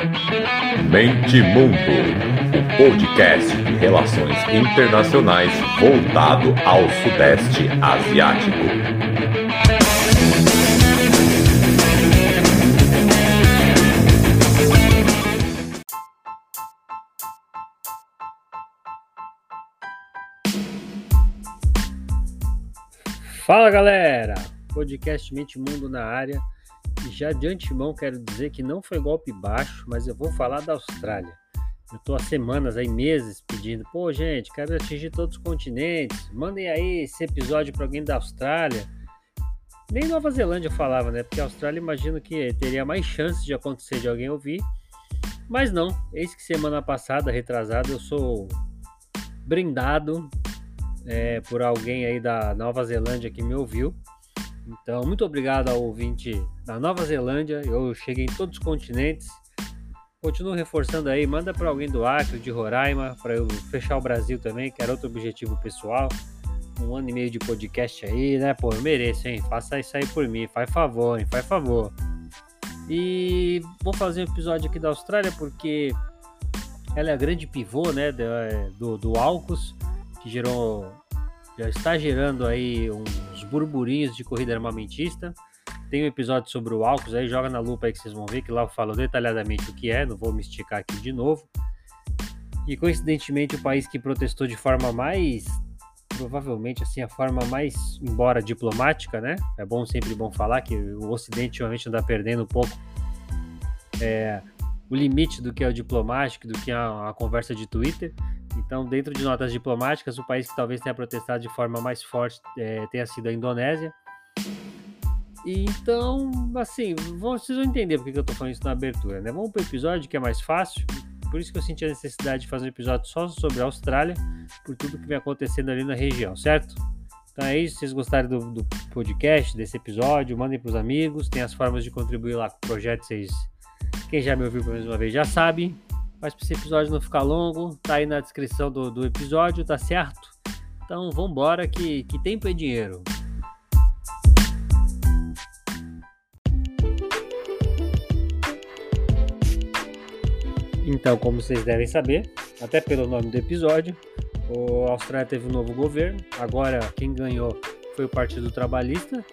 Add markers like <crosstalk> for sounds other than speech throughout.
Mente Mundo, o podcast de relações internacionais voltado ao Sudeste Asiático. Fala galera, podcast Mente Mundo na área. Já de antemão quero dizer que não foi golpe baixo, mas eu vou falar da Austrália. Eu tô há semanas, aí meses pedindo, pô gente, quero atingir todos os continentes, mandem aí esse episódio para alguém da Austrália. Nem Nova Zelândia eu falava, né? Porque a Austrália imagino que teria mais chances de acontecer de alguém ouvir. Mas não, eis que semana passada, retrasada, eu sou brindado é, por alguém aí da Nova Zelândia que me ouviu. Então, muito obrigado ao ouvinte da Nova Zelândia. Eu cheguei em todos os continentes. Continuo reforçando aí, manda para alguém do Acre, de Roraima, para eu fechar o Brasil também, que era outro objetivo pessoal. Um ano e meio de podcast aí, né? Pô, eu mereço, hein? Faça isso aí por mim, faz favor, hein? Faz favor. E vou fazer um episódio aqui da Austrália porque ela é a grande pivô, né? Do, do AUKUS, que gerou já está gerando aí uns burburinhos de corrida armamentista. Tem um episódio sobre o AUKUS aí, joga na lupa aí que vocês vão ver que lá eu falo detalhadamente o que é, não vou me esticar aqui de novo. E coincidentemente o país que protestou de forma mais provavelmente assim a forma mais embora diplomática, né? É bom sempre bom falar que o Ocidente ultimamente anda perdendo um pouco é, o limite do que é o diplomático, do que é a conversa de Twitter. Então, dentro de notas diplomáticas, o país que talvez tenha protestado de forma mais forte é, tenha sido a Indonésia. E então, assim, vocês vão entender porque eu tô falando isso na abertura, né? Vamos pro episódio que é mais fácil. Por isso que eu senti a necessidade de fazer um episódio só sobre a Austrália, por tudo que vem acontecendo ali na região, certo? Então é isso. Se vocês gostarem do, do podcast, desse episódio, mandem pros amigos. Tem as formas de contribuir lá com o projeto. Vocês, quem já me ouviu pela mesma vez já sabe. Mas para esse episódio não ficar longo, tá aí na descrição do, do episódio, tá certo? Então vambora que, que tempo é dinheiro. Então, como vocês devem saber, até pelo nome do episódio, a Austrália teve um novo governo. Agora, quem ganhou foi o Partido Trabalhista,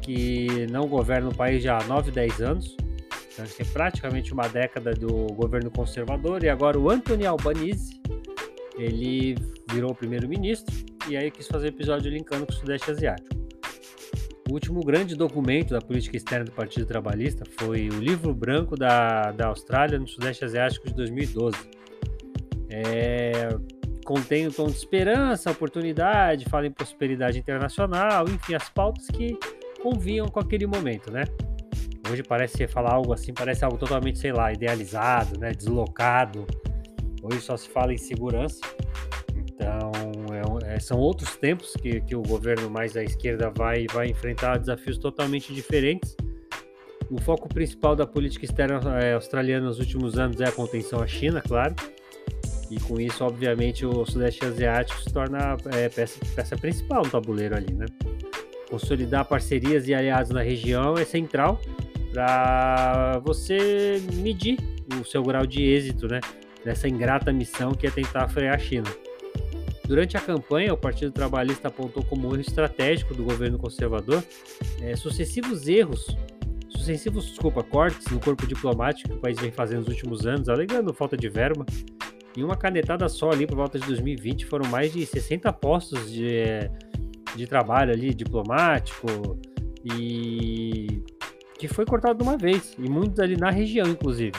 que não governa o país já há 9, 10 anos. Então, tem praticamente uma década do governo conservador. E agora o Anthony Albanese, ele virou primeiro-ministro. E aí quis fazer episódio linkando com o Sudeste Asiático. O último grande documento da política externa do Partido Trabalhista foi o Livro Branco da, da Austrália no Sudeste Asiático de 2012. É, contém um tom de esperança, oportunidade, fala em prosperidade internacional, enfim, as pautas que convinham com aquele momento, né? Hoje parece falar algo assim, parece algo totalmente, sei lá, idealizado, né? Deslocado. Hoje só se fala em segurança. Então, é, é, são outros tempos que, que o governo mais à esquerda vai, vai enfrentar desafios totalmente diferentes. O foco principal da política externa é, australiana nos últimos anos é a contenção à China, claro. E com isso, obviamente, o Sudeste Asiático se torna é, peça, peça principal no tabuleiro ali, né? Consolidar parcerias e aliados na região é central para você medir o seu grau de êxito, né? Nessa ingrata missão que é tentar frear a China. Durante a campanha, o Partido Trabalhista apontou como um erro estratégico do governo conservador é, sucessivos erros, sucessivos, desculpa, cortes no corpo diplomático que o país vem fazendo nos últimos anos, alegando falta de verba. Em uma canetada só ali por volta de 2020 foram mais de 60 postos de, de trabalho ali diplomático e que foi cortado de uma vez, e muitos ali na região, inclusive.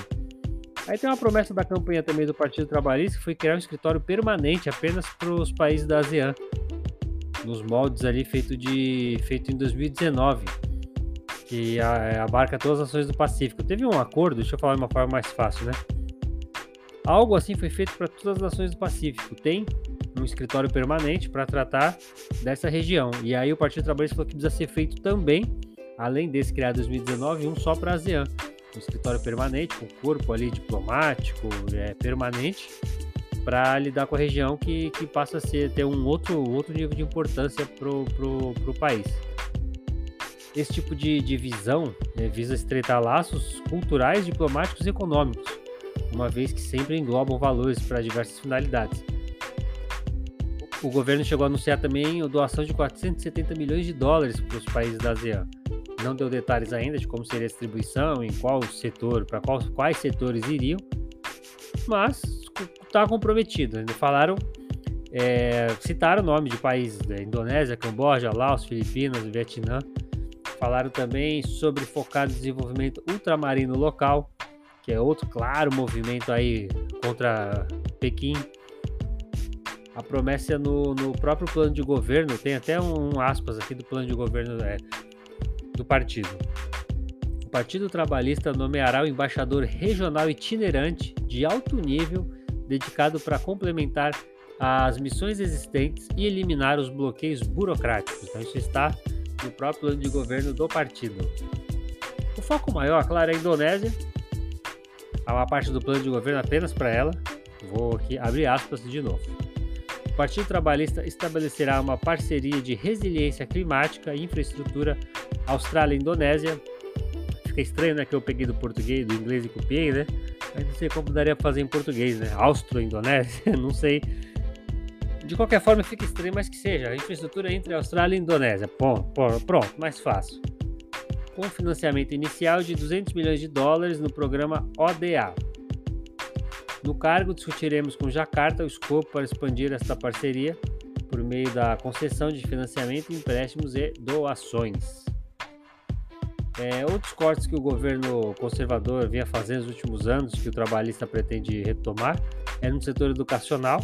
Aí tem uma promessa da campanha também do Partido Trabalhista que foi criar um escritório permanente apenas para os países da ASEAN, nos moldes ali feito, de, feito em 2019, que abarca todas as nações do Pacífico. Teve um acordo, deixa eu falar de uma forma mais fácil, né? Algo assim foi feito para todas as nações do Pacífico. Tem um escritório permanente para tratar dessa região. E aí o Partido Trabalhista falou que precisa ser feito também, além desse criado em 2019, um só para a ASEAN um escritório permanente, com corpo ali diplomático é, permanente, para lidar com a região que, que passa a ser, ter um outro, outro nível de importância para o país. Esse tipo de, de visão é, visa estreitar laços culturais, diplomáticos e econômicos, uma vez que sempre englobam valores para diversas finalidades. O governo chegou a anunciar também a doação de 470 milhões de dólares para os países da ASEAN. Não deu detalhes ainda de como seria a distribuição, em qual setor, para quais, setores iriam, mas está comprometido. Falaram, é, citaram o nome de países, né? Indonésia, Camboja, Laos, Filipinas, Vietnã. Falaram também sobre focar no desenvolvimento ultramarino local, que é outro claro movimento aí contra Pequim a promessa no, no próprio plano de governo, tem até um, aspas aqui do plano de governo é, do partido. O Partido Trabalhista nomeará o embaixador regional itinerante de alto nível dedicado para complementar as missões existentes e eliminar os bloqueios burocráticos. Então, isso está no próprio plano de governo do partido. O foco maior, claro, é a Indonésia. Há uma parte do plano de governo apenas para ela. Vou aqui abrir aspas de novo. O Partido Trabalhista estabelecerá uma parceria de resiliência climática e infraestrutura Austrália-Indonésia. Fica estranho, né, que eu peguei do português, do inglês e copiei, né? Mas não sei como daria para fazer em português, né? Austro-Indonésia, <laughs> não sei. De qualquer forma, fica estranho, mas que seja. A infraestrutura entre Austrália e Indonésia. Pronto, pronto, mais fácil. Com financiamento inicial de 200 milhões de dólares no programa ODA, no cargo, discutiremos com Jacarta o escopo para expandir esta parceria por meio da concessão de financiamento, empréstimos e doações. É, outros cortes que o governo conservador vinha fazendo nos últimos anos, que o trabalhista pretende retomar, é no setor educacional.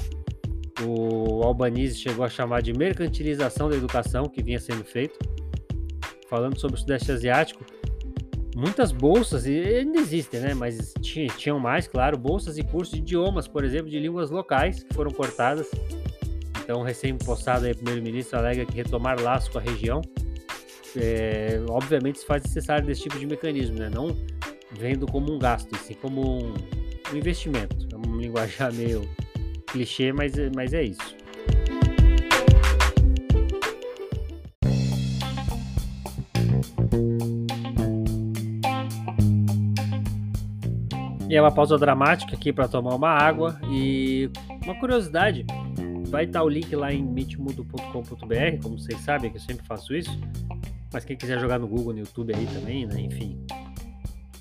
O Albanese chegou a chamar de mercantilização da educação, que vinha sendo feito. Falando sobre o Sudeste Asiático, muitas bolsas, e ainda existem, né? Mas tinham mais, claro, bolsas e cursos de idiomas, por exemplo, de línguas locais, que foram cortadas. Então, recém-postado aí, primeiro-ministro alega que retomar laços com a região, é, obviamente se faz necessário desse tipo de mecanismo, né? Não vendo como um gasto, sim como um, um investimento. É um linguajar meio clichê, mas, mas é isso. E é uma pausa dramática aqui para tomar uma água. E uma curiosidade: vai estar o link lá em mitmudo.com.br, como vocês sabem, que eu sempre faço isso. Mas quem quiser jogar no Google, no YouTube aí também, né? Enfim.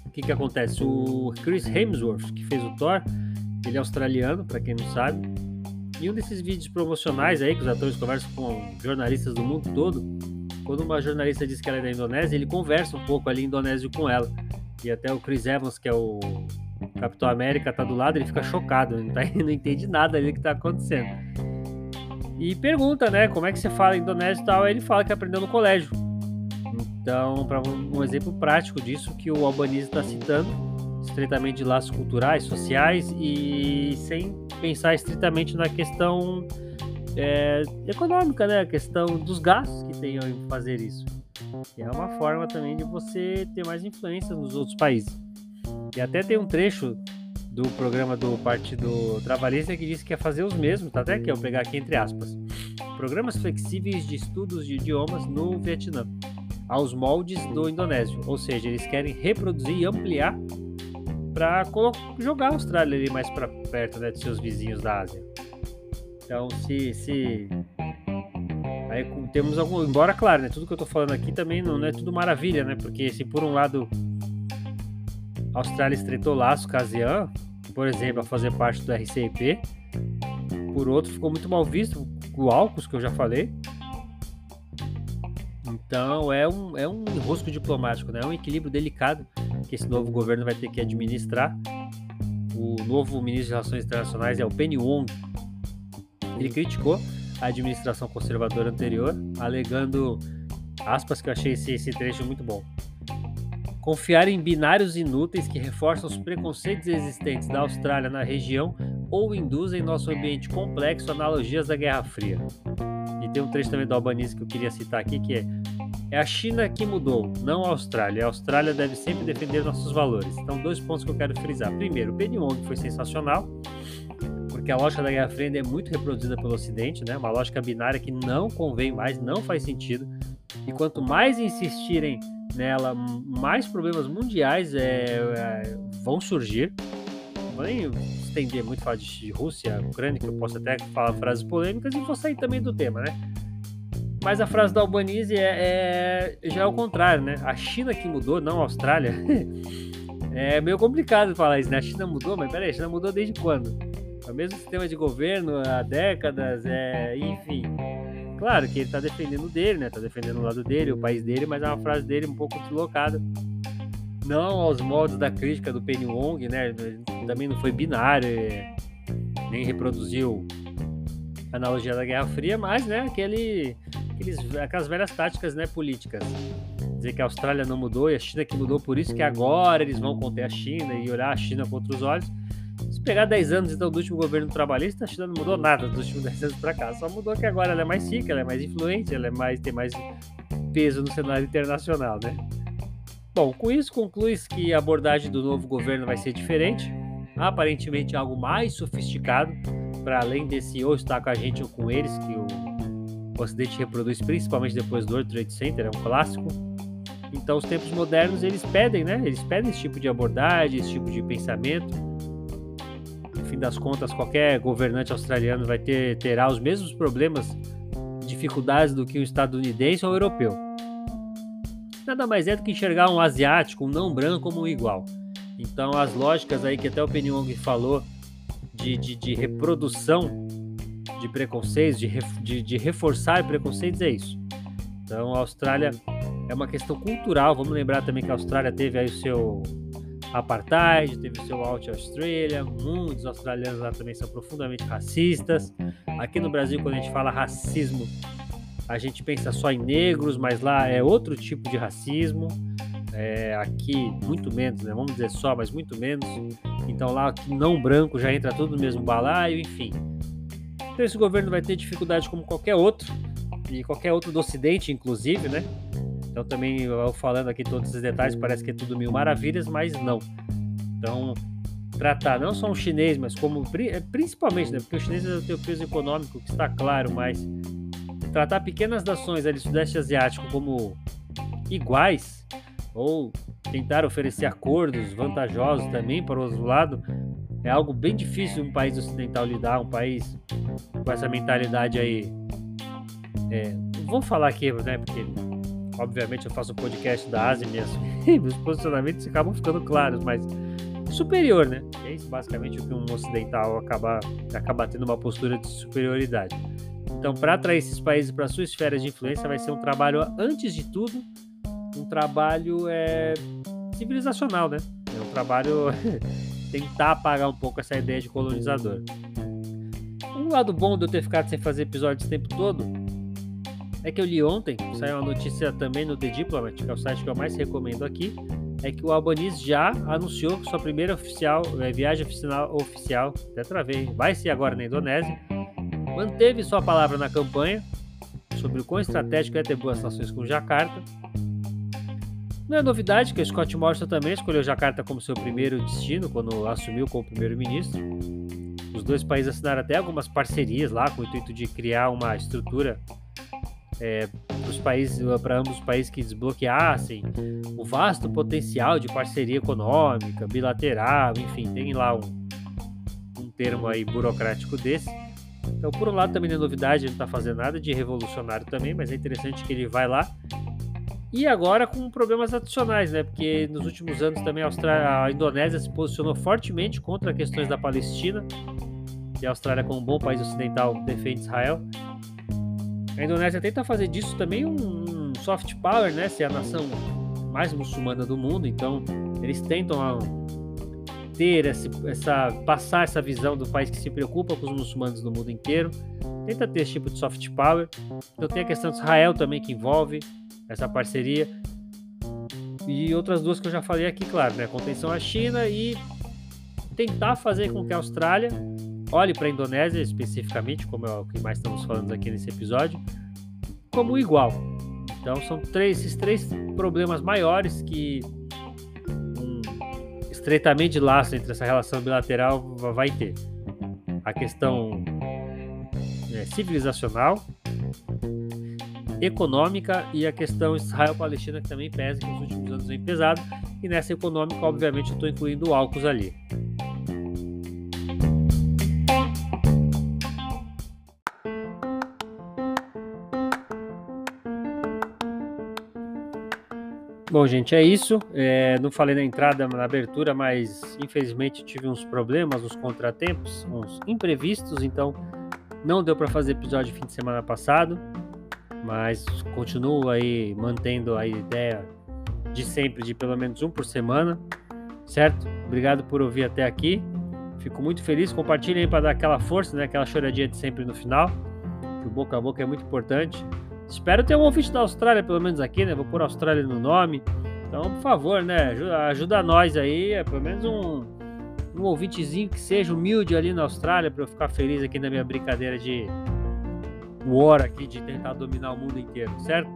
O que que acontece? O Chris Hemsworth, que fez o Thor, ele é australiano, para quem não sabe. E um desses vídeos promocionais aí, que os atores conversam com jornalistas do mundo todo, quando uma jornalista diz que ela é da Indonésia, ele conversa um pouco ali indonésio com ela. E até o Chris Evans, que é o Capitão América tá do lado, ele fica chocado, não, tá, <laughs> não entende nada ali que tá acontecendo. E pergunta, né, como é que você fala indonésio e tal, aí ele fala que aprendeu no colégio. Então, para um, exemplo prático disso que o Albanese está citando, estritamente de laços culturais, sociais e sem pensar estritamente na questão é, econômica, né, a questão dos gastos que tem em fazer isso. É uma forma também de você ter mais influência nos outros países. E até tem um trecho do programa do Partido Trabalhista que disse que ia fazer os mesmos, tá até aqui, eu vou pegar aqui entre aspas. Programas flexíveis de estudos de idiomas no Vietnã, aos moldes do indonésio. Ou seja, eles querem reproduzir e ampliar para jogar a Austrália ali mais para perto né, de seus vizinhos da Ásia. Então, se, se Aí temos algum. Embora, claro, né? Tudo que eu tô falando aqui também não, não, é tudo maravilha, né? Porque se por um lado a Austrália estreitou laço com a ASEAN, por exemplo, a fazer parte do RCIP. Por outro, ficou muito mal visto o AUKUS, que eu já falei. Então é um, é um enrosco diplomático, né? é um equilíbrio delicado que esse novo governo vai ter que administrar. O novo ministro de Relações Internacionais é o Penny Wong. Ele criticou a administração conservadora anterior, alegando aspas que eu achei esse, esse trecho muito bom. Confiar em binários inúteis que reforçam os preconceitos existentes da Austrália na região ou induzem nosso ambiente complexo analogias da Guerra Fria. E tem um trecho também do Albanese que eu queria citar aqui que é é a China que mudou, não a Austrália. A Austrália deve sempre defender nossos valores. Então, dois pontos que eu quero frisar. Primeiro, o Penny Wong foi sensacional, porque a lógica da Guerra Fria é muito reproduzida pelo Ocidente, né? Uma lógica binária que não convém mais, não faz sentido. E quanto mais insistirem nela, mais problemas mundiais é, é, vão surgir. nem estender muito falar de Rússia, Ucrânia, que eu posso até falar frases polêmicas e vou sair também do tema, né? Mas a frase da Albanese é, é já é o contrário, né? A China que mudou, não a Austrália. <laughs> é meio complicado falar isso, né? A China mudou, mas peraí, a China mudou desde quando? É o mesmo sistema de governo há décadas, é, enfim. Claro que ele tá defendendo dele, né? Tá defendendo o lado dele, o país dele, mas é uma frase dele um pouco deslocada. Não aos modos da crítica do Penny Wong, né? Também não foi binário, é, nem reproduziu a analogia da Guerra Fria, mas, né, aquele, aqueles, aquelas velhas táticas, né, políticas. Dizer que a Austrália não mudou e a China que mudou, por isso que agora eles vão conter a China e olhar a China contra os olhos. Se pegar 10 anos então do último governo trabalhista, a China não mudou nada dos últimos 10 anos para cá. Só mudou que agora ela é mais rica, ela é mais influente, ela é mais, tem mais peso no cenário internacional, né? Bom, com isso conclui-se que a abordagem do novo governo vai ser diferente, aparentemente algo mais sofisticado, para além desse ou está com a gente ou com eles, que o, o Ocidente reproduz principalmente depois do World Trade Center, é um clássico. Então, os tempos modernos eles pedem, né? Eles pedem esse tipo de abordagem, esse tipo de pensamento fim das contas, qualquer governante australiano vai ter terá os mesmos problemas, dificuldades do que um estadunidense ou um europeu. Nada mais é do que enxergar um asiático, um não branco como um igual. Então as lógicas aí que até o Penny Wong falou de, de, de reprodução de preconceitos, de, de, de reforçar preconceitos é isso. Então a Austrália é uma questão cultural. Vamos lembrar também que a Austrália teve aí o seu apartheid, teve o seu Out Australia, muitos australianos lá também são profundamente racistas. Aqui no Brasil, quando a gente fala racismo, a gente pensa só em negros, mas lá é outro tipo de racismo. É, aqui, muito menos, né? Vamos dizer só, mas muito menos. Então lá, não branco, já entra tudo no mesmo balaio, enfim. Então esse governo vai ter dificuldade como qualquer outro, e qualquer outro do Ocidente, inclusive, né? Então também eu falando aqui todos esses detalhes parece que é tudo mil maravilhas, mas não. Então tratar não só o chinês, mas como é, principalmente, né, porque o chinês tem o peso econômico que está claro, mas tratar pequenas nações ali do sudeste asiático como iguais ou tentar oferecer acordos vantajosos também para o outro lado é algo bem difícil um país ocidental lidar, um país com essa mentalidade aí. É, vou falar aqui, né, porque obviamente eu faço um podcast da Ásia mesmo, e os <laughs> posicionamentos acabam ficando claros, mas superior, né? É isso basicamente o que um ocidental acaba, acaba tendo uma postura de superioridade. Então, para atrair esses países para sua esfera de influência, vai ser um trabalho, antes de tudo, um trabalho é, civilizacional, né? É um trabalho <laughs> tentar apagar um pouco essa ideia de colonizador. Um lado bom de eu ter ficado sem fazer episódio esse tempo todo é que eu li ontem, saiu uma notícia também no The Diplomat, que é o site que eu mais recomendo aqui, é que o Albanese já anunciou que sua primeira oficial, é, viagem oficial, oficial, até travei, vai ser agora na Indonésia, manteve sua palavra na campanha sobre o quão estratégico é ter boas relações com Jacarta. Não é novidade que o Scott Morrison também escolheu Jacarta como seu primeiro destino quando assumiu como primeiro-ministro. Os dois países assinaram até algumas parcerias lá com o intuito de criar uma estrutura é, para ambos os países que desbloqueassem o vasto potencial de parceria econômica, bilateral, enfim, tem lá um, um termo aí burocrático desse. Então, por um lado, também não é novidade, ele não está fazendo nada de revolucionário também, mas é interessante que ele vai lá. E agora com problemas adicionais, né? Porque nos últimos anos também a, Austrália, a Indonésia se posicionou fortemente contra questões da Palestina. E a Austrália, como um bom país ocidental, defende Israel. A Indonésia tenta fazer disso também um, soft power, né? Ser a nação mais muçulmana do mundo, então eles tentam ah, ter essa, essa passar essa visão do país que se preocupa com os muçulmanos do mundo inteiro, tenta ter esse tipo de soft power. Então tem a questão de Israel também que envolve essa parceria e outras duas que eu já falei aqui, claro, né? Contenção à China e tentar fazer com que a Austrália olhe para a Indonésia especificamente, como é o que mais estamos falando aqui nesse episódio, como igual. Então são três, esses três problemas maiores que um estreitamente laço entre essa relação bilateral vai ter. A questão é, civilizacional, econômica e a questão Israel-Palestina que também pesa, que nos últimos anos vem pesado, e nessa econômica, obviamente, eu estou incluindo o Alcos ali. Bom, gente, é isso. É, não falei na entrada, na abertura, mas infelizmente tive uns problemas, uns contratempos, uns imprevistos, então não deu para fazer episódio fim de semana passado mas continuo aí mantendo a ideia de sempre de pelo menos um por semana, certo? Obrigado por ouvir até aqui. Fico muito feliz. Compartilhem aí para dar aquela força, né? Aquela choradinha de sempre no final. Que o boca a boca é muito importante. Espero ter um ouvinte da Austrália, pelo menos aqui, né? Vou pôr Austrália no nome. Então, por favor, né? Ajuda, ajuda nós aí, é pelo menos um, um ouvintezinho que seja humilde ali na Austrália, para eu ficar feliz aqui na minha brincadeira de war aqui, de tentar dominar o mundo inteiro, certo?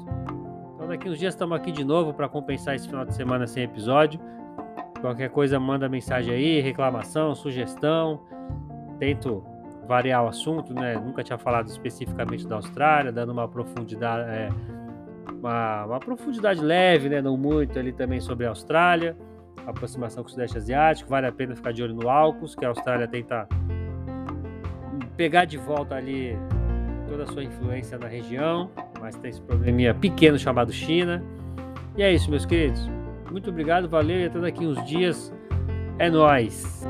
Então, daqui uns dias estamos aqui de novo para compensar esse final de semana sem episódio. Qualquer coisa, manda mensagem aí, reclamação, sugestão. Tento variar o assunto, né? Nunca tinha falado especificamente da Austrália, dando uma profundidade, é, uma, uma, profundidade leve, né? Não muito ali também sobre a Austrália, aproximação com o Sudeste Asiático. Vale a pena ficar de olho no AUKUS, que a Austrália tenta pegar de volta ali toda a sua influência na região, mas tem esse probleminha pequeno chamado China. E é isso, meus queridos. Muito obrigado, valeu e até daqui uns dias. É nóis!